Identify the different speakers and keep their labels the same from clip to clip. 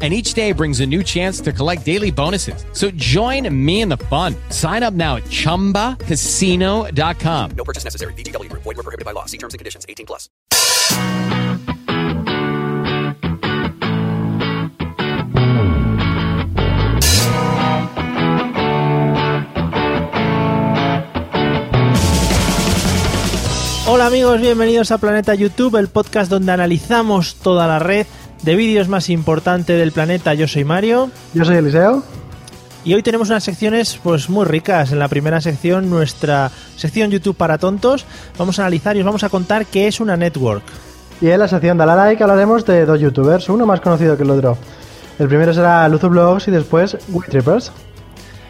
Speaker 1: and each day brings a new chance to collect daily bonuses. So join me in the fun. Sign up now at ChumbaCasino.com.
Speaker 2: No purchase necessary. VGW Group. Void were prohibited by law. See terms and conditions. 18 plus.
Speaker 3: Hola amigos, bienvenidos a Planeta YouTube, el podcast donde analizamos toda la red de vídeos más importante del planeta. Yo soy Mario.
Speaker 4: Yo soy Eliseo.
Speaker 3: Y hoy tenemos unas secciones pues muy ricas. En la primera sección, nuestra sección YouTube para tontos, vamos a analizar y os vamos a contar qué es una network.
Speaker 4: Y en la sección de la like hablaremos de dos youtubers, uno más conocido que el otro. El primero será Luzu Blogs y después Trippers.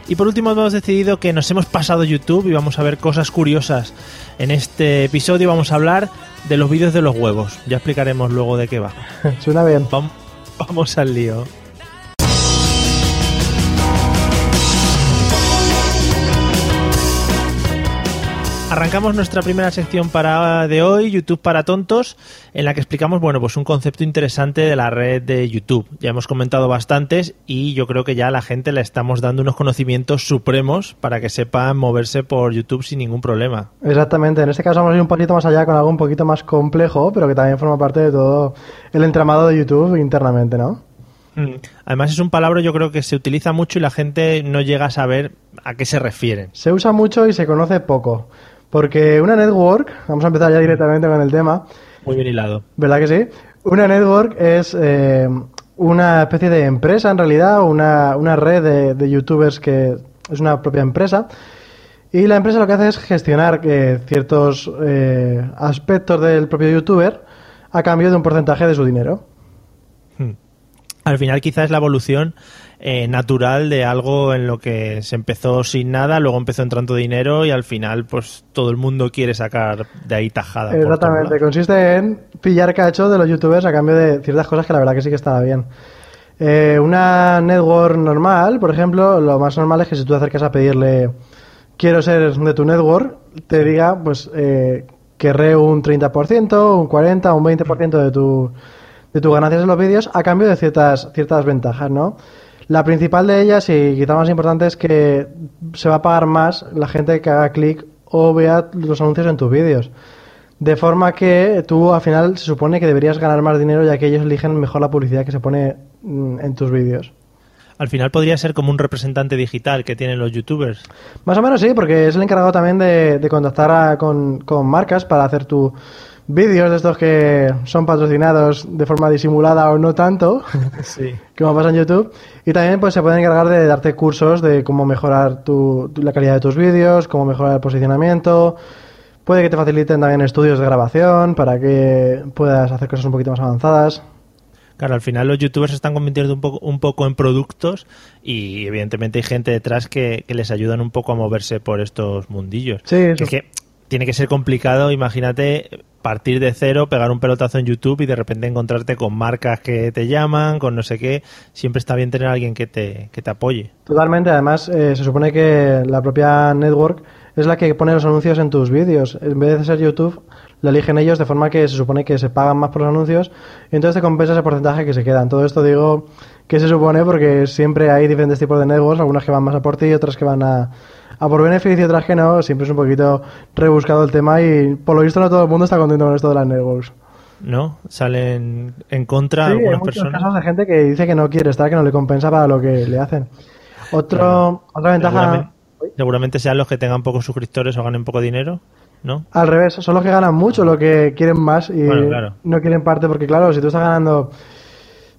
Speaker 3: Y por último hemos decidido que nos hemos pasado YouTube y vamos a ver cosas curiosas. En este episodio vamos a hablar de los vídeos de los huevos. Ya explicaremos luego de qué va.
Speaker 4: Suena bien.
Speaker 3: Vamos al lío. Arrancamos nuestra primera sección para de hoy, YouTube para tontos, en la que explicamos, bueno, pues un concepto interesante de la red de YouTube. Ya hemos comentado bastantes y yo creo que ya a la gente le estamos dando unos conocimientos supremos para que sepan moverse por YouTube sin ningún problema.
Speaker 4: Exactamente, en este caso vamos a ir un poquito más allá con algo un poquito más complejo, pero que también forma parte de todo el entramado de YouTube internamente, ¿no?
Speaker 3: Mm. Además es un palabra yo creo que se utiliza mucho y la gente no llega a saber a qué se refiere.
Speaker 4: Se usa mucho y se conoce poco. Porque una network, vamos a empezar ya directamente con el tema.
Speaker 3: Muy bien hilado.
Speaker 4: ¿Verdad que sí? Una network es eh, una especie de empresa, en realidad, una, una red de, youtubers que es una propia empresa. Y la empresa lo que hace es gestionar eh, ciertos eh, aspectos del propio youtuber a cambio de un porcentaje de su dinero.
Speaker 3: Hmm. Al final quizás es la evolución eh, natural de algo en lo que se empezó sin nada, luego empezó entrando dinero y al final pues todo el mundo quiere sacar de ahí tajada.
Speaker 4: Exactamente, consiste en pillar cacho de los youtubers a cambio de ciertas cosas que la verdad que sí que estaba bien. Eh, una network normal, por ejemplo, lo más normal es que si tú te acercas a pedirle quiero ser de tu network, te diga pues eh, querré un 30%, un 40%, un 20% de tu de tus ganancias en los vídeos a cambio de ciertas ciertas ventajas, ¿no? La principal de ellas, y quizá más importante, es que se va a pagar más la gente que haga clic o vea los anuncios en tus vídeos. De forma que tú al final se supone que deberías ganar más dinero ya que ellos eligen mejor la publicidad que se pone mm, en tus vídeos.
Speaker 3: Al final podría ser como un representante digital que tienen los youtubers.
Speaker 4: Más o menos sí, porque es el encargado también de, contactar con, con marcas para hacer tu, vídeos de estos que son patrocinados de forma disimulada o no tanto, sí. como pasa en YouTube. Y también pues se pueden encargar de darte cursos de cómo mejorar tu, la calidad de tus vídeos, cómo mejorar el posicionamiento. Puede que te faciliten también estudios de grabación para que puedas hacer cosas un poquito más avanzadas.
Speaker 3: Claro, al final los youtubers se están convirtiendo un poco, un poco en productos y evidentemente hay gente detrás que, les ayudan un poco a moverse por estos mundillos.
Speaker 4: Sí,
Speaker 3: Es que tiene que ser complicado, imagínate partir de cero, pegar un pelotazo en YouTube y de repente encontrarte con marcas que te llaman, con no sé qué. Siempre está bien tener a alguien que te, que te apoye.
Speaker 4: Totalmente, además eh, se supone que la propia network es la que pone los anuncios en tus vídeos. En vez de ser YouTube, lo eligen ellos de forma que se supone que se pagan más por los anuncios y entonces te compensa ese porcentaje que se quedan. Todo esto digo que se supone porque siempre hay diferentes tipos de networks, algunas que van más a por ti y otras que van a a por beneficio, otras que no, siempre es un poquito rebuscado el tema y por lo visto no todo el mundo está contento con esto de las networks.
Speaker 3: ¿No? Salen en contra
Speaker 4: sí,
Speaker 3: algunas
Speaker 4: hay
Speaker 3: personas.
Speaker 4: casos de gente que dice que no quiere estar, que no le compensa para lo que le hacen. Otro, Otra ventaja...
Speaker 3: Seguramente, sean los que tengan pocos suscriptores o ganen poco dinero. ¿No?
Speaker 4: Al revés, son los que ganan mucho, los que quieren más y no quieren parte, porque claro, si tú estás ganando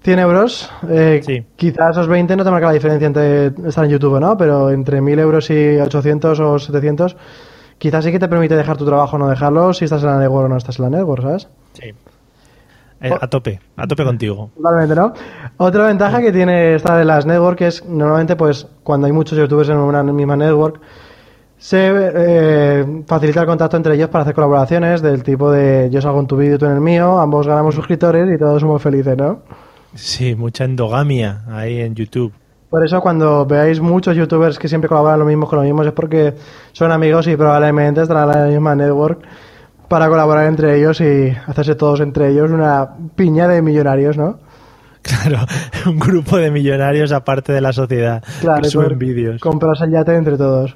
Speaker 4: 100 euros, eh, quizás esos 20 no te marca la diferencia entre estar en YouTube no, pero entre 1000 euros y 800 o 700, quizás sí que te permite dejar tu trabajo o no dejarlo si estás en la network o no estás en la network, ¿sabes?
Speaker 3: Sí. Eh, a tope, a tope contigo.
Speaker 4: Totalmente, ¿no? Otra ventaja que tiene esta de las network es normalmente, pues, cuando hay muchos youtubers en una misma network, Se eh, facilita el contacto entre ellos para hacer colaboraciones del tipo de yo salgo en tu vídeo, tú en el mío, ambos ganamos suscriptores y todos somos felices, ¿no?
Speaker 3: Sí, mucha endogamia ahí en YouTube.
Speaker 4: Por eso cuando veáis muchos youtubers que siempre colaboran lo mismo con lo mismo es porque son amigos y probablemente estarán en la misma network para colaborar entre ellos y hacerse todos entre ellos una piña de millonarios, ¿no?
Speaker 3: Claro, un grupo de millonarios aparte de la sociedad
Speaker 4: Claro,
Speaker 3: que suben vídeos.
Speaker 4: Comprarse el yate entre todos.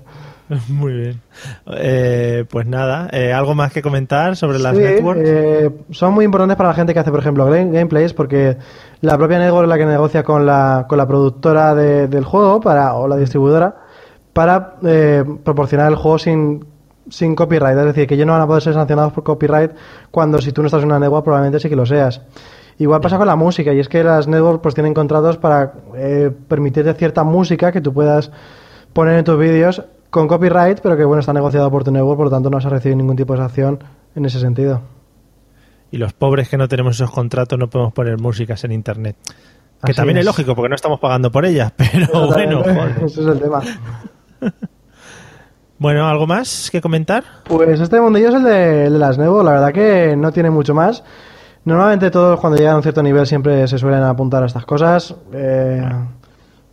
Speaker 3: Muy bien. Eh, pues nada, eh, ¿algo más que comentar sobre las
Speaker 4: Sí,
Speaker 3: networks?
Speaker 4: eh, son muy importantes para la gente que hace, por ejemplo, game- gameplays, porque la propia network es la que negocia con la, con la productora de- del juego para, o la distribuidora para eh, proporcionar el juego sin, sin copyright. Es decir, que ellos no van a poder ser sancionados por copyright cuando si tú no estás en una network probablemente sí que lo seas. Igual pasa con la música, y es que las networks pues tienen contratos para eh, permitirte cierta música que tú puedas poner en tus vídeos con copyright, pero que bueno, está negociado por tu network, por lo tanto no vas a recibir ningún tipo de sanción en ese sentido.
Speaker 3: Y los pobres que no tenemos esos contratos no podemos poner músicas en internet. Que
Speaker 4: Así
Speaker 3: también es.
Speaker 4: es.
Speaker 3: lógico porque no estamos pagando por ellas, pero bueno.
Speaker 4: Ese es el tema.
Speaker 3: Bueno, ¿algo más que comentar?
Speaker 4: Pues este mundillo es el de, el de las networks, la verdad que no tiene mucho más. Normalmente todos cuando llegan a un cierto nivel siempre se suelen apuntar a estas cosas. Eh,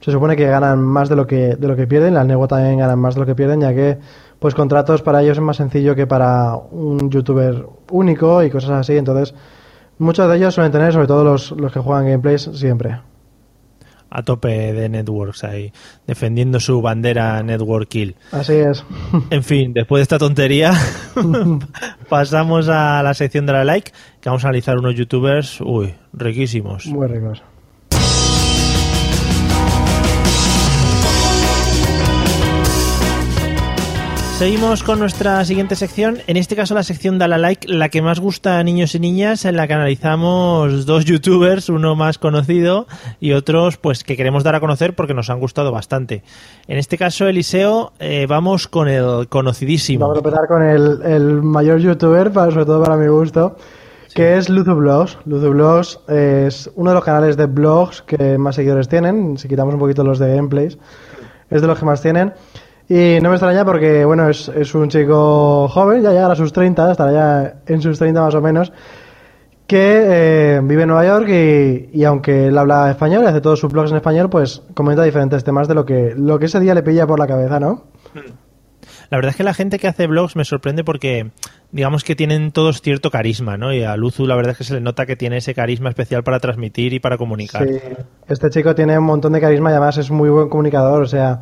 Speaker 4: se supone que ganan más de lo que de lo que pierden, las networks también ganan más de lo que pierden, ya que pues contratos para ellos es más sencillo que para un youtuber único y cosas así. Entonces, muchos de ellos suelen tener, sobre todo los, los que juegan gameplays, siempre.
Speaker 3: A tope de networks ahí, defendiendo su bandera Network Kill.
Speaker 4: Así es.
Speaker 3: En fin, después de esta tontería, pasamos a la sección de la like, que vamos a analizar unos youtubers, uy, riquísimos.
Speaker 4: Muy ricos.
Speaker 3: Seguimos con nuestra siguiente sección, en este caso la sección Dale a Like, la que más gusta a niños y niñas, en la que analizamos dos youtubers, uno más conocido y otros pues que queremos dar a conocer porque nos han gustado bastante. En este caso, Eliseo, eh, vamos con el conocidísimo.
Speaker 4: Vamos a empezar con el, el mayor youtuber, para, sobre todo para mi gusto, que es Luzu Blogs. Luzu Blogs es uno de los canales de blogs que más seguidores tienen, si quitamos un poquito los de gameplays, es de los que más tienen. Y no me extraña porque, bueno, es, es un chico joven, ya llegará a sus 30, estará ya en sus 30 más o menos, que eh, vive en Nueva York y, y aunque él habla español y hace todos sus blogs en español, pues comenta diferentes temas de lo que, lo que ese día le pilla por la cabeza, ¿no?
Speaker 3: La verdad es que la gente que hace blogs me sorprende porque digamos que tienen todos cierto carisma, ¿no? Y a Luzu la verdad es que se le nota que tiene ese carisma especial para transmitir y para comunicar.
Speaker 4: Sí, este chico tiene un montón de carisma y además es muy buen comunicador, o sea,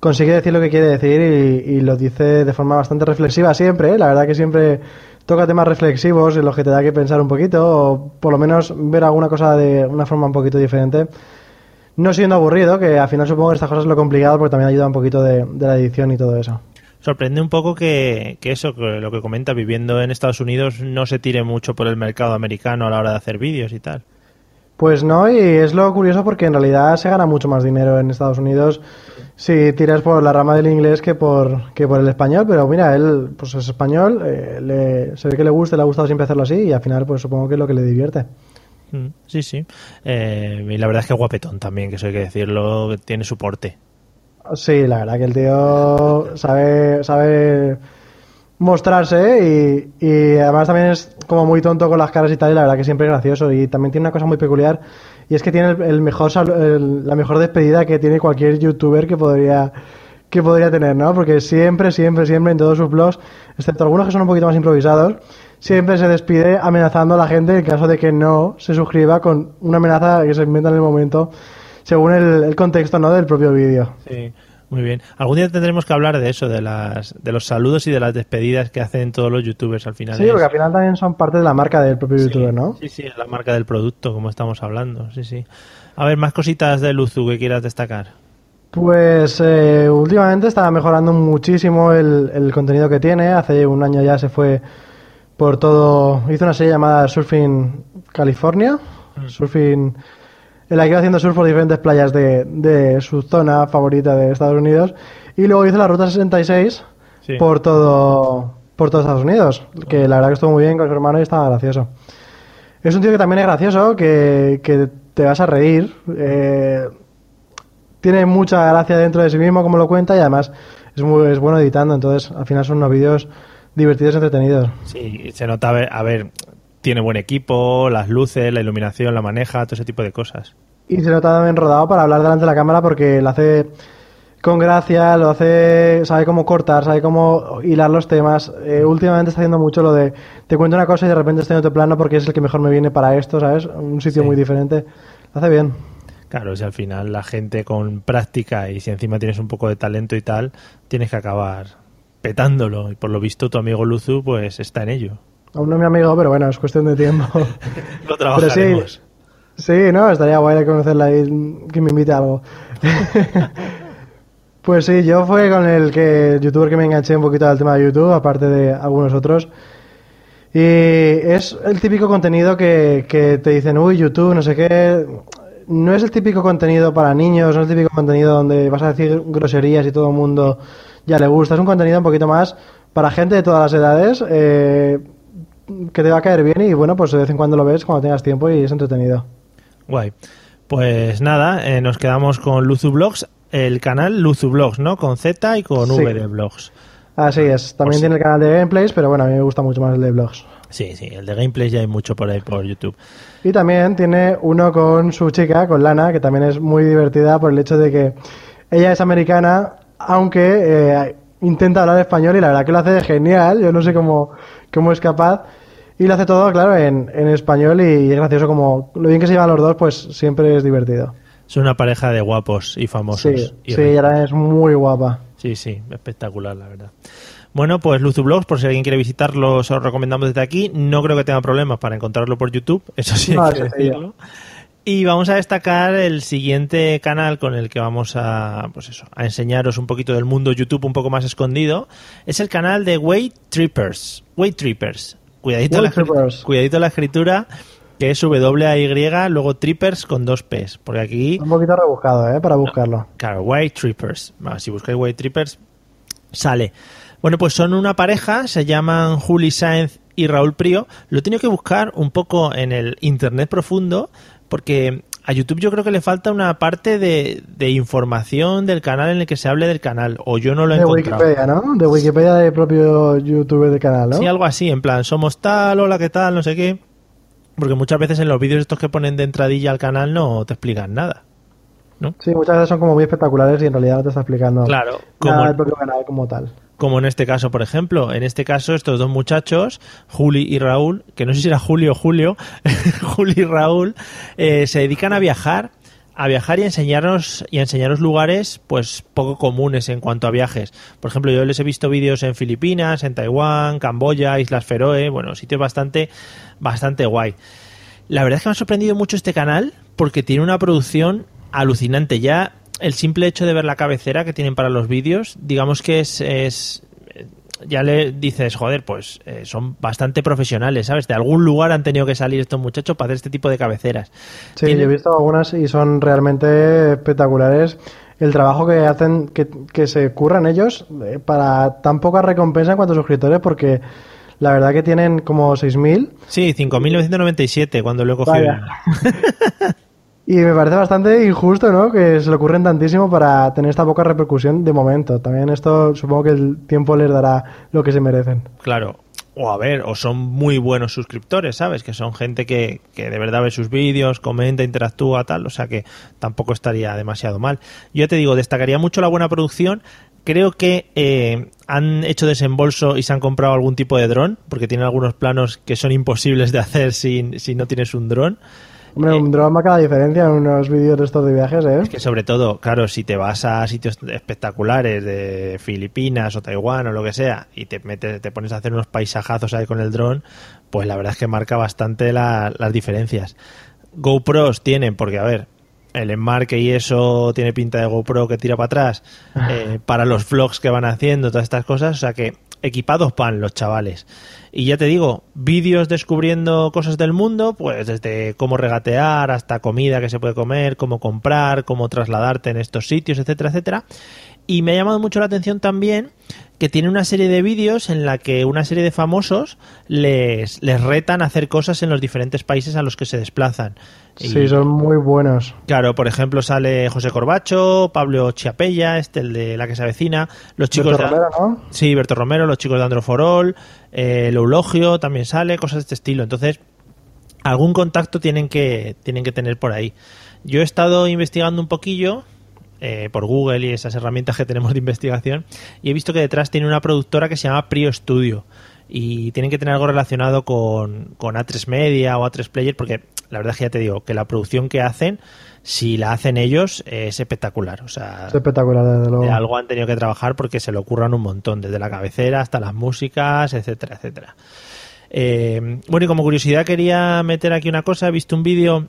Speaker 4: consigue decir lo que quiere decir y, lo dice de forma bastante reflexiva siempre, ¿eh? la verdad que siempre toca temas reflexivos en los que te da que pensar un poquito o por lo menos ver alguna cosa de una forma un poquito diferente. No siendo aburrido, que al final supongo que estas cosas es lo complicado porque también ayuda un poquito de, de la edición y todo eso.
Speaker 3: Sorprende un poco que, que eso, que lo que comenta, viviendo en Estados Unidos, no se tire mucho por el mercado americano a la hora de hacer vídeos y tal.
Speaker 4: Pues no, y es lo curioso porque en realidad se gana mucho más dinero en Estados Unidos si tiras por la rama del inglés que por, que por el español, pero mira, él pues es español, eh, le- se ve que le gusta, le ha gustado siempre hacerlo así y al final pues supongo que es lo que le divierte.
Speaker 3: Mm, Sí, sí. Eh, y la verdad es que guapetón también, que eso hay que decirlo, tiene su porte.
Speaker 4: Sí, la verdad que el tío sabe, sabe mostrarse y, y además también es como muy tonto con las caras y tal y la verdad que siempre es gracioso y también tiene una cosa muy peculiar y es que tiene el, el mejor el- la mejor despedida que tiene cualquier youtuber que podría que podría tener, ¿no? Porque siempre, siempre, siempre en todos sus blogs, excepto algunos que son un poquito más improvisados, siempre se despide amenazando a la gente en caso de que no se suscriba con una amenaza que se inventa en el momento según el, el contexto, ¿no? Del propio vídeo.
Speaker 3: Sí. Muy bien. Algún día tendremos que hablar de eso, de las de los saludos y de las despedidas que hacen todos los youtubers al final.
Speaker 4: Sí,
Speaker 3: Es-
Speaker 4: porque al final también son parte de la marca del propio youtuber, ¿no?
Speaker 3: Sí, sí, es la marca del producto, como estamos hablando. Sí, sí. A ver, más cositas de Luzu que quieras destacar.
Speaker 4: Pues eh, últimamente está mejorando muchísimo el, el contenido que tiene. Hace un año ya se fue por todo. Hizo una serie llamada Surfing California. Surfing. En la que iba haciendo surf por diferentes playas de, de su zona favorita de Estados Unidos. Y luego hizo la ruta 66
Speaker 3: Sí.
Speaker 4: por todo por todo Estados Unidos. Que la verdad que estuvo muy bien con su hermano y estaba gracioso. Es un tío que también es gracioso, que, que te vas a reír. eh, tiene mucha gracia dentro de sí mismo, como lo cuenta, y además es, muy, es bueno editando, entonces al final son unos vídeos divertidos y entretenidos.
Speaker 3: Sí, se nota, a ver, a ver, tiene buen equipo, las luces, la iluminación, la maneja, todo ese tipo de cosas.
Speaker 4: Y se nota también rodado para hablar delante de la cámara porque lo hace con gracia, lo hace, sabe cómo cortar, sabe cómo hilar los temas. Eh, últimamente está haciendo mucho lo de te cuento una cosa y de repente estoy en otro plano porque es el que mejor me viene para esto, ¿sabes? Un sitio
Speaker 3: Sí.
Speaker 4: muy diferente. Lo hace bien.
Speaker 3: Claro, si al final la gente con práctica y si encima tienes un poco de talento y tal, tienes que acabar petándolo. Y por lo visto tu amigo Luzu pues está en ello.
Speaker 4: Aún no es mi amigo, pero bueno, es cuestión de tiempo.
Speaker 3: Lo
Speaker 4: Pero sí,
Speaker 3: trabajaremos.
Speaker 4: sí, no, estaría guay de conocerla y que me invite a algo. pues sí, yo fue con el que youtuber que me enganché un poquito al tema de YouTube, aparte de algunos otros. Y es el típico contenido que, que te dicen, uy, YouTube, no sé qué. No es el típico contenido para niños, no es el típico contenido donde vas a decir groserías y todo el mundo ya le gusta. Es un contenido un poquito más para gente de todas las edades, eh, que te va a caer bien y bueno, pues de vez en cuando lo ves cuando tengas tiempo y es entretenido.
Speaker 3: Guay. Pues nada, eh, nos quedamos con Luzu Blogs, el canal Luzu Blogs, ¿no? Con Z y con
Speaker 4: Sí.
Speaker 3: V de Blogs.
Speaker 4: Así es, también
Speaker 3: Pues-
Speaker 4: tiene el canal de gameplays, pero bueno, a mí me gusta mucho más el de vlogs.
Speaker 3: Sí, sí, el de gameplays ya hay mucho por ahí por YouTube.
Speaker 4: Y también tiene uno con su chica, con Lana, que también es muy divertida por el hecho de que ella es americana, aunque eh, intenta hablar español y la verdad que lo hace genial. Yo no sé cómo, cómo es capaz. Y lo hace todo, claro, en, en español y es gracioso como lo bien que se llevan los dos, pues siempre es divertido.
Speaker 3: Es una pareja de guapos y famosos.
Speaker 4: Sí,
Speaker 3: y
Speaker 4: sí, ella es muy guapa.
Speaker 3: Sí, sí, espectacular, la verdad. Bueno, pues Luzu Blogs, por si alguien quiere visitarlo, os lo recomendamos desde aquí. No creo que tenga problemas para encontrarlo por YouTube, eso sí hay
Speaker 4: No,
Speaker 3: que decirlo. Y vamos a destacar el siguiente canal con el que vamos a, pues eso, a enseñaros un poquito del mundo YouTube un poco más escondido. Es el canal de Way Trippers. Way Trippers. Cuidadito,
Speaker 4: Way
Speaker 3: la,
Speaker 4: Trippers.
Speaker 3: cuidadito la escritura, que es W-A-Y, luego Trippers con dos P's. Porque aquí
Speaker 4: Un poquito rebuscado, ¿eh? Para buscarlo.
Speaker 3: Claro, White Trippers. Bueno, si buscáis White Trippers, sale. Bueno, pues son una pareja, se llaman Juli Sáenz y Raúl Prío. Lo he tenido que buscar un poco en el internet profundo, porque a YouTube yo creo que le falta una parte de, de información del canal en el que se hable del canal, o yo no lo he
Speaker 4: De
Speaker 3: encontrado.
Speaker 4: Wikipedia, ¿no? De Wikipedia del propio youtuber del canal, ¿no?
Speaker 3: Sí, algo así, en plan, somos tal, hola, ¿qué tal? No sé qué. Porque muchas veces en los vídeos estos que ponen de entradilla al canal no te explican nada.
Speaker 4: Sí, muchas veces son como muy espectaculares y en realidad no te está explicando
Speaker 3: Claro,
Speaker 4: nada
Speaker 3: como,
Speaker 4: del propio canal como tal.
Speaker 3: Como en este caso, por ejemplo. En este caso, estos dos muchachos, Juli y Raúl, que no sé si era Julio o Julio, Juli y Raúl, eh, se dedican a viajar, a viajar y a enseñarnos y a enseñaros lugares, pues poco comunes en cuanto a viajes. Por ejemplo, yo les he visto vídeos en Filipinas, en Taiwán, Camboya, Islas Feroe, bueno, sitios bastante, bastante guay. La verdad es que me ha sorprendido mucho este canal porque tiene una producción alucinante. Ya el simple hecho de ver la cabecera que tienen para los vídeos, digamos que es, es ya le dices, joder, pues eh, son bastante profesionales, ¿sabes? De algún lugar han tenido que salir estos muchachos para hacer este tipo de cabeceras.
Speaker 4: Sí,
Speaker 3: Tiene-
Speaker 4: yo he visto algunas y son realmente espectaculares. El trabajo que hacen, que, que se curran ellos eh, para tan poca recompensa en cuanto a suscriptores, porque la verdad que tienen como 6.000
Speaker 3: Sí, 5.997 cuando lo he cogido.
Speaker 4: Y me parece bastante injusto, ¿no? Que se le ocurren tantísimo para tener esta poca repercusión de momento. También esto supongo que el tiempo les dará lo que se merecen.
Speaker 3: Claro. O a ver, o son muy buenos suscriptores, ¿sabes? Que son gente que, que de verdad ve sus vídeos, comenta, interactúa, tal. O sea que tampoco estaría demasiado mal. Yo ya te digo, destacaría mucho la buena producción. Creo que eh, han hecho desembolso y se han comprado algún tipo de dron, porque tienen algunos planos que son imposibles de hacer sin, si no tienes un dron.
Speaker 4: Hombre, un drone marca la diferencia en unos vídeos de estos de viajes, ¿eh?
Speaker 3: Es que sobre todo, claro, si te vas a sitios espectaculares de Filipinas o Taiwán o lo que sea y te metes, te pones a hacer unos paisajazos ahí con el dron, pues la verdad es que marca bastante la- las diferencias. GoPros tienen, porque a ver, el enmarque y eso tiene pinta de GoPro que tira para atrás, eh, para los vlogs que van haciendo, todas estas cosas, o sea que equipados van los chavales. Y ya te digo, vídeos descubriendo cosas del mundo, pues desde cómo regatear hasta comida que se puede comer, cómo comprar, cómo trasladarte en estos sitios, etcétera, etcétera. Y me ha llamado mucho la atención también que tiene una serie de vídeos en la que una serie de famosos les, les retan a hacer cosas en los diferentes países a los que se desplazan. Y,
Speaker 4: Sí, son muy buenos.
Speaker 3: Claro, por ejemplo, sale José Corbacho, Pablo Chiapella, este, el de la que se avecina, los chicos
Speaker 4: Berto
Speaker 3: de-
Speaker 4: Romero, ¿no?
Speaker 3: Sí, Berto Romero, los chicos de Androforol, eh, el Eulogio también sale, cosas de este estilo. Entonces, algún contacto tienen que, tienen que tener por ahí. Yo he estado investigando un poquillo eh, por Google y esas herramientas que tenemos de investigación y he visto que detrás tiene una productora que se llama Prio Studio y tienen que tener algo relacionado con, con A3 Media o A3 Player porque la verdad es que ya te digo que la producción que hacen, si la hacen ellos, es espectacular. O sea,
Speaker 4: Es espectacular, desde luego.
Speaker 3: de algo han tenido que trabajar porque se le ocurran un montón, desde la cabecera hasta las músicas, etcétera, etcétera. Eh, bueno, y como curiosidad quería meter aquí una cosa, he visto un vídeo,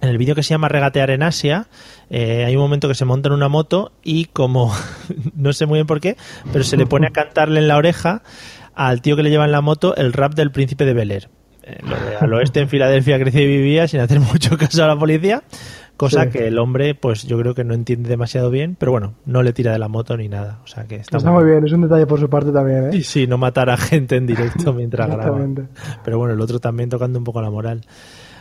Speaker 3: en el vídeo que se llama Regatear en Asia, eh, hay un momento que se monta en una moto y como, no sé muy bien por qué, pero se le pone a cantarle en la oreja al tío que le lleva en la moto el rap del príncipe de Bel Air. Lo al oeste en Filadelfia crecía y vivía sin hacer mucho caso a la policía, cosa
Speaker 4: Sí.
Speaker 3: que el hombre, pues yo creo que no entiende demasiado bien, pero bueno, no le tira de la moto ni nada. O sea que está,
Speaker 4: Está muy bien, es un detalle por su parte también, ¿eh?
Speaker 3: Y sí, no matar a gente en directo mientras graba.
Speaker 4: Exactamente.
Speaker 3: Pero bueno, el otro también tocando un poco la moral.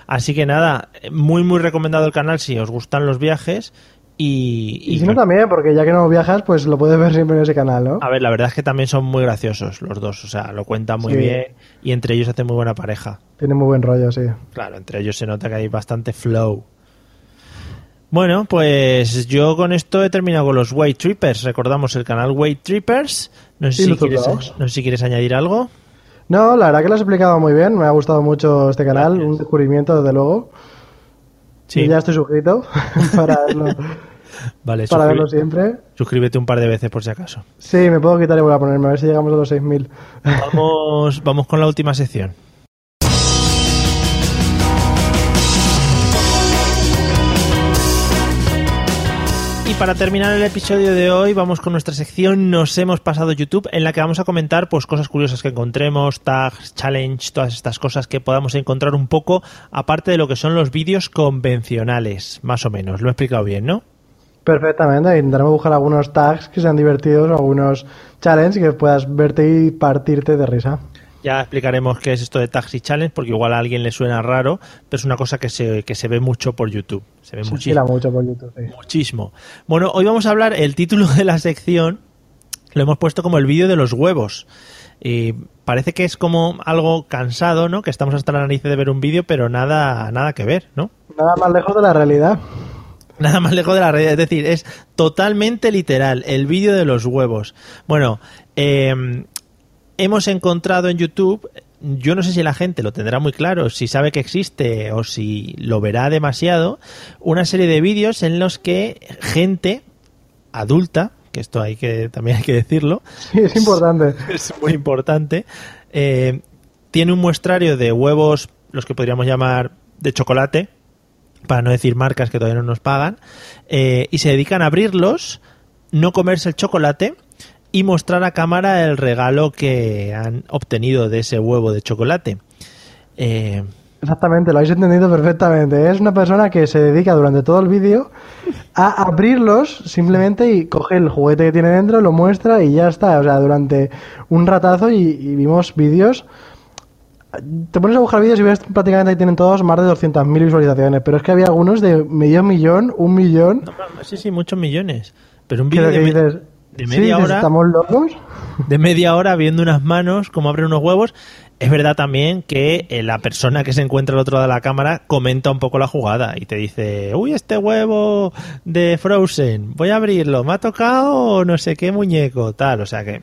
Speaker 3: Así que nada, muy muy recomendado el canal si os gustan los viajes y,
Speaker 4: Y si no también, porque ya que no viajas, pues lo puedes ver siempre en ese canal, ¿no?
Speaker 3: a ver, la verdad es que también son muy graciosos los dos, o sea, lo cuentan muy
Speaker 4: Sí.
Speaker 3: bien y entre ellos hacen muy buena pareja.
Speaker 4: Tiene muy buen rollo, sí.
Speaker 3: Claro, entre ellos se nota que hay bastante flow. Bueno, pues yo con esto he terminado con los Way Trippers. Recordamos el canal Way Trippers. No sé, si quieres, no sé si quieres añadir algo.
Speaker 4: No, la verdad que lo has explicado muy bien. Me ha gustado mucho este canal.
Speaker 3: Gracias.
Speaker 4: Un descubrimiento, desde luego.
Speaker 3: Sí,
Speaker 4: ya estoy suscrito para verlo,
Speaker 3: vale,
Speaker 4: para verlo siempre.
Speaker 3: suscríbete un par de veces por si acaso.
Speaker 4: Sí, me puedo quitar y voy a ponerme a ver si llegamos a los 6.000.
Speaker 3: Vamos, vamos con la última sección. Para terminar el episodio de hoy vamos con nuestra sección Nos hemos pasado YouTube en la que vamos a comentar pues cosas curiosas que encontremos, tags, challenge, todas estas cosas que podamos encontrar un poco aparte de lo que son los vídeos convencionales, más o menos. Lo he explicado bien, ¿no?
Speaker 4: Perfectamente. Intentaremos buscar algunos tags que sean divertidos, algunos challenges que puedas verte y partirte de risa.
Speaker 3: Ya explicaremos qué es esto de Taxi Challenge, porque igual a alguien le suena raro, pero es una cosa que se, que se ve mucho por YouTube. Se ve
Speaker 4: Se
Speaker 3: muchísimo.
Speaker 4: mucho por YouTube. sí.
Speaker 3: Muchísimo. Bueno, hoy vamos a hablar, el título de la sección lo hemos puesto como el vídeo de los huevos. Y parece que es como algo cansado, ¿no? Que estamos hasta la nariz de ver un vídeo, pero nada, nada que ver, ¿no?
Speaker 4: Nada más lejos de la realidad.
Speaker 3: Nada más lejos de la realidad. Es decir, es totalmente literal. El vídeo de los huevos. Bueno, eh, hemos encontrado en YouTube. Yo no sé si la gente lo tendrá muy claro, si sabe que existe o si lo verá demasiado, una serie de vídeos en los que gente adulta, que esto hay que también hay que decirlo,
Speaker 4: Sí, es importante.
Speaker 3: es muy importante, eh, tiene un muestrario de huevos, los que podríamos llamar de chocolate, para no decir marcas que todavía no nos pagan, eh, y se dedican a abrirlos, no comerse el chocolate y mostrar a cámara el regalo que han obtenido de ese huevo de chocolate. Eh,
Speaker 4: Exactamente, lo habéis entendido perfectamente. Es una persona que se dedica durante todo el vídeo a abrirlos simplemente y coge el juguete que tiene dentro, lo muestra y ya está. O sea, durante un ratazo y, y vimos vídeos. Te pones a buscar vídeos y ves prácticamente que tienen todos más de 200.000 visualizaciones, pero es que había algunos de medio millón, un millón.
Speaker 3: sí, sí, muchos millones. Pero un vídeo de, me- de
Speaker 4: "Sí,
Speaker 3: media hora...
Speaker 4: ¿Estamos locos?
Speaker 3: de media hora viendo unas manos como abren unos huevos. Es verdad también que eh, la persona que se encuentra al otro lado de la cámara comenta un poco la jugada y te dice, uy, este huevo de Frozen, voy a abrirlo, me ha tocado no sé qué muñeco, tal, o sea que...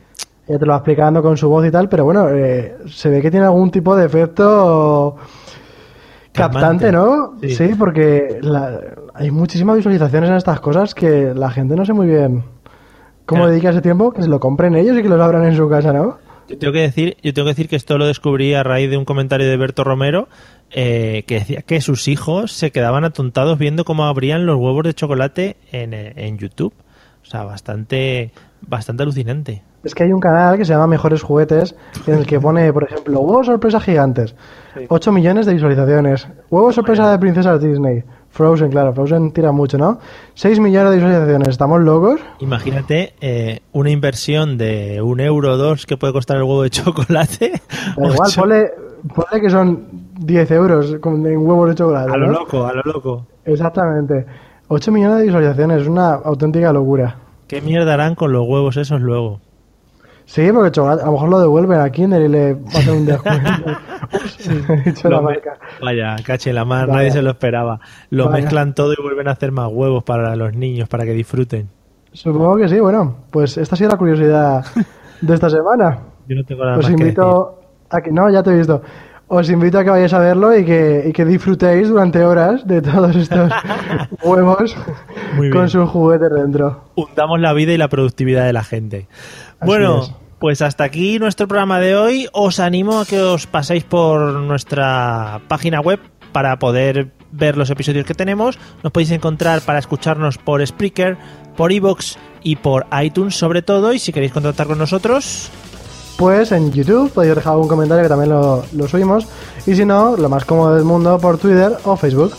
Speaker 4: Ya te lo va explicando con su voz y tal, pero bueno, eh, se ve que tiene algún tipo de efecto captante. ¿no?
Speaker 3: Sí.
Speaker 4: Sí, porque la- hay muchísimas visualizaciones en estas cosas que la gente no sé muy bien cómo
Speaker 3: Claro.
Speaker 4: dedica ese tiempo, que se lo compren ellos y que los abran en su casa, ¿no?
Speaker 3: Yo tengo que decir, yo tengo que decir que esto lo descubrí a raíz de un comentario de Berto Romero eh, que decía que sus hijos se quedaban atontados viendo cómo abrían los huevos de chocolate en, eh, en YouTube. O sea, bastante, bastante alucinante.
Speaker 4: Es que hay un canal que se llama Mejores Juguetes, en el que pone, por ejemplo, huevos sorpresa gigantes, 8 millones de visualizaciones, huevos sorpresa de princesas Disney, Frozen, claro, Frozen tira mucho, ¿no? 6 millones de visualizaciones, ¿estamos locos?
Speaker 3: Imagínate eh, una inversión de un euro o dos que puede costar el huevo de chocolate.
Speaker 4: Igual, ponle, ponle que son 10 euros con en huevos de chocolate.
Speaker 3: a lo
Speaker 4: ¿no?
Speaker 3: loco, a lo loco.
Speaker 4: Exactamente. 8 millones de visualizaciones, es una auténtica locura.
Speaker 3: ¿Qué mierda harán con los huevos esos luego?
Speaker 4: Sí, porque chocolate, a lo mejor lo devuelven a Kinder y le hacen un descuento. Ups, he dicho la marca.
Speaker 3: Vaya, cache la mar,
Speaker 4: Vaya.
Speaker 3: nadie se lo esperaba. Lo
Speaker 4: Vaya.
Speaker 3: mezclan todo y vuelven a hacer más huevos para los niños, para que disfruten.
Speaker 4: Supongo que sí, bueno, pues esta ha sido la curiosidad de esta semana.
Speaker 3: Yo no tengo nada
Speaker 4: Os
Speaker 3: más que
Speaker 4: invito a que. No, ya te he visto. Os invito a que vayáis a verlo y que, y que disfrutéis durante horas de todos estos huevos con sus juguetes dentro.
Speaker 3: Hundamos la vida y la productividad de la gente.
Speaker 4: Así
Speaker 3: bueno,
Speaker 4: es.
Speaker 3: pues hasta aquí nuestro programa de hoy. Os animo a que os paséis por nuestra página web para poder ver los episodios que tenemos. Nos podéis encontrar para escucharnos por Spreaker, por Evox y por iTunes sobre todo. Y si queréis contactar con nosotros,
Speaker 4: Pues en YouTube podéis dejar algún comentario que también lo, lo subimos. Y si no, lo más cómodo del mundo por Twitter o Facebook.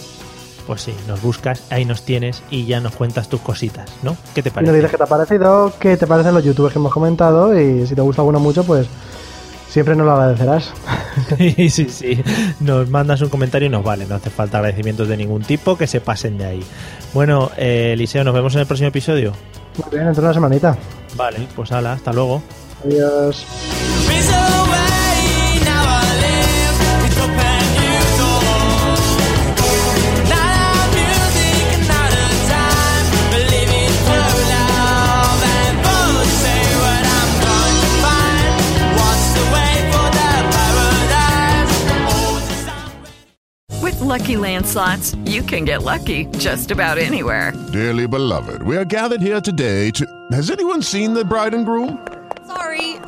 Speaker 3: pues sí, nos buscas, ahí nos tienes y ya nos cuentas tus cositas, ¿no? ¿Qué te
Speaker 4: Y nos
Speaker 3: parece?
Speaker 4: dices qué te ha parecido, qué te parecen los youtubers que hemos comentado. Y si te gusta alguno mucho, pues siempre nos lo agradecerás.
Speaker 3: Sí, sí, sí. Nos mandas un comentario y nos vale. No hace falta agradecimientos de ningún tipo que se pasen de ahí. Bueno, eh, Eliseo, nos vemos en el próximo episodio.
Speaker 4: Muy bien, dentro de una semanita.
Speaker 3: Vale, pues hala, hasta luego.
Speaker 4: Adiós.
Speaker 5: With Lucky Land slots, you can get lucky just about anywhere.
Speaker 6: Dearly beloved, we are gathered here today to. Has anyone seen the bride and groom?